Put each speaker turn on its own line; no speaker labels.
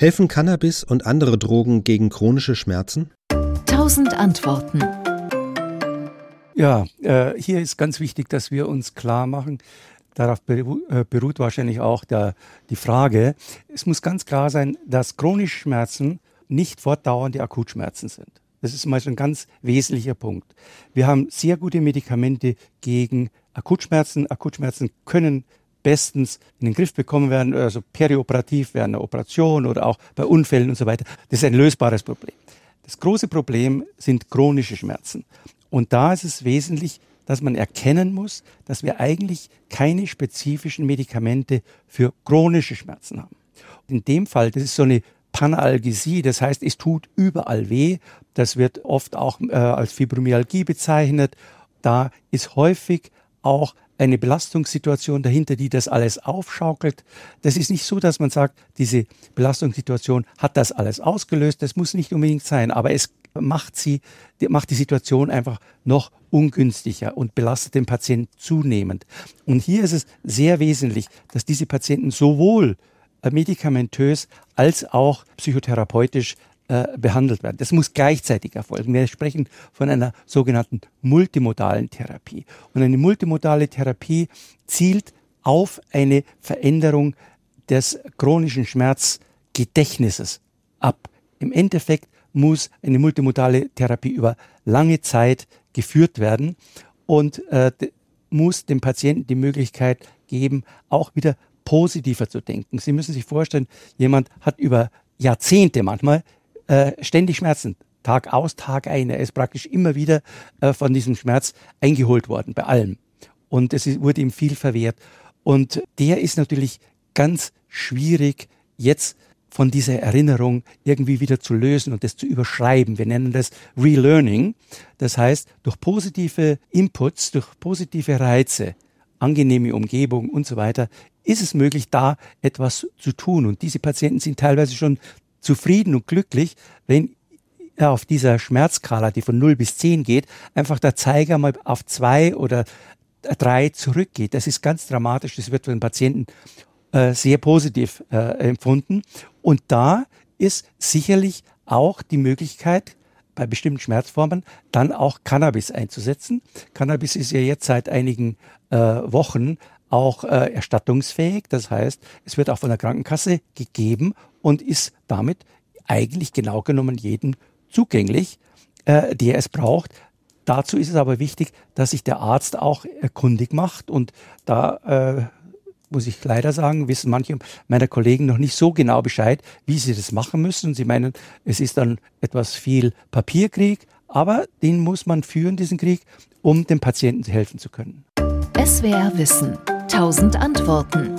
Helfen Cannabis und andere Drogen gegen chronische Schmerzen?
Tausend Antworten.
Ja, äh, hier ist ganz wichtig, dass wir uns klar machen, darauf beru äh, beruht wahrscheinlich auch der, die Frage, es muss ganz klar sein, dass chronische Schmerzen nicht fortdauernde Akutschmerzen sind. Das ist mal schon ein ganz wesentlicher Punkt. Wir haben sehr gute Medikamente gegen Akutschmerzen. Akutschmerzen können bestens in den Griff bekommen werden, also perioperativ während einer Operation oder auch bei Unfällen und so weiter. Das ist ein lösbares Problem. Das große Problem sind chronische Schmerzen. Und da ist es wesentlich, dass man erkennen muss, dass wir eigentlich keine spezifischen Medikamente für chronische Schmerzen haben. In dem Fall, das ist so eine Panalgesie, das heißt, es tut überall weh. Das wird oft auch äh, als Fibromyalgie bezeichnet. Da ist häufig auch eine Belastungssituation dahinter, die das alles aufschaukelt. Das ist nicht so, dass man sagt, diese Belastungssituation hat das alles ausgelöst. Das muss nicht unbedingt sein, aber es macht sie, macht die Situation einfach noch ungünstiger und belastet den Patienten zunehmend. Und hier ist es sehr wesentlich, dass diese Patienten sowohl medikamentös als auch psychotherapeutisch äh, behandelt werden. Das muss gleichzeitig erfolgen. Wir sprechen von einer sogenannten multimodalen Therapie. Und eine multimodale Therapie zielt auf eine Veränderung des chronischen Schmerzgedächtnisses ab. Im Endeffekt muss eine multimodale Therapie über lange Zeit geführt werden und äh, muss dem Patienten die Möglichkeit geben, auch wieder positiver zu denken. Sie müssen sich vorstellen, jemand hat über Jahrzehnte manchmal äh, ständig Schmerzen. Tag aus, Tag ein. Er ist praktisch immer wieder äh, von diesem Schmerz eingeholt worden, bei allem. Und es ist, wurde ihm viel verwehrt. Und der ist natürlich ganz schwierig, jetzt von dieser Erinnerung irgendwie wieder zu lösen und das zu überschreiben. Wir nennen das Relearning. Das heißt, durch positive Inputs, durch positive Reize, angenehme Umgebung und so weiter, ist es möglich, da etwas zu tun. Und diese Patienten sind teilweise schon zufrieden und glücklich, wenn auf dieser Schmerzskala, die von 0 bis 10 geht, einfach der Zeiger mal auf zwei oder drei zurückgeht. Das ist ganz dramatisch. Das wird von den Patienten äh, sehr positiv äh, empfunden. Und da ist sicherlich auch die Möglichkeit, bei bestimmten Schmerzformen dann auch Cannabis einzusetzen. Cannabis ist ja jetzt seit einigen äh, Wochen auch äh, erstattungsfähig. Das heißt, es wird auch von der Krankenkasse gegeben und ist damit eigentlich genau genommen jedem zugänglich, äh, der es braucht. Dazu ist es aber wichtig, dass sich der Arzt auch erkundig macht und da äh, muss ich leider sagen, wissen manche meiner Kollegen noch nicht so genau Bescheid, wie sie das machen müssen. Sie meinen, es ist dann etwas viel Papierkrieg, aber den muss man führen, diesen Krieg, um dem Patienten helfen zu können.
SWR Wissen. Tausend Antworten.